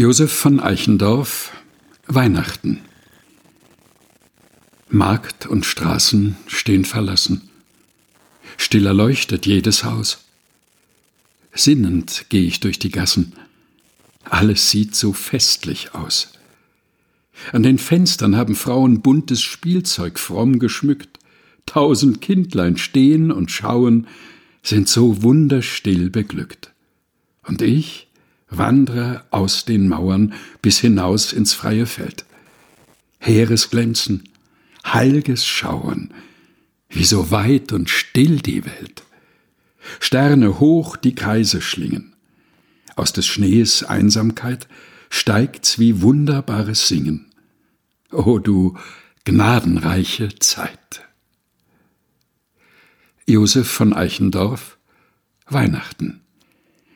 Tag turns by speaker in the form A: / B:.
A: Josef von Eichendorff Weihnachten Markt und Straßen stehen verlassen. Stiller leuchtet jedes Haus. Sinnend gehe ich durch die Gassen. Alles sieht so festlich aus. An den Fenstern haben Frauen buntes Spielzeug fromm geschmückt. Tausend Kindlein stehen und schauen, sind so wunderstill beglückt. Und ich wandre aus den Mauern bis hinaus ins freie Feld. Heeres Glänzen, heilges Schauen, wie so weit und still die Welt. Sterne hoch die Kreise schlingen. Aus des Schnees Einsamkeit steigt's wie wunderbares Singen. O du gnadenreiche Zeit. Josef von Eichendorff Weihnachten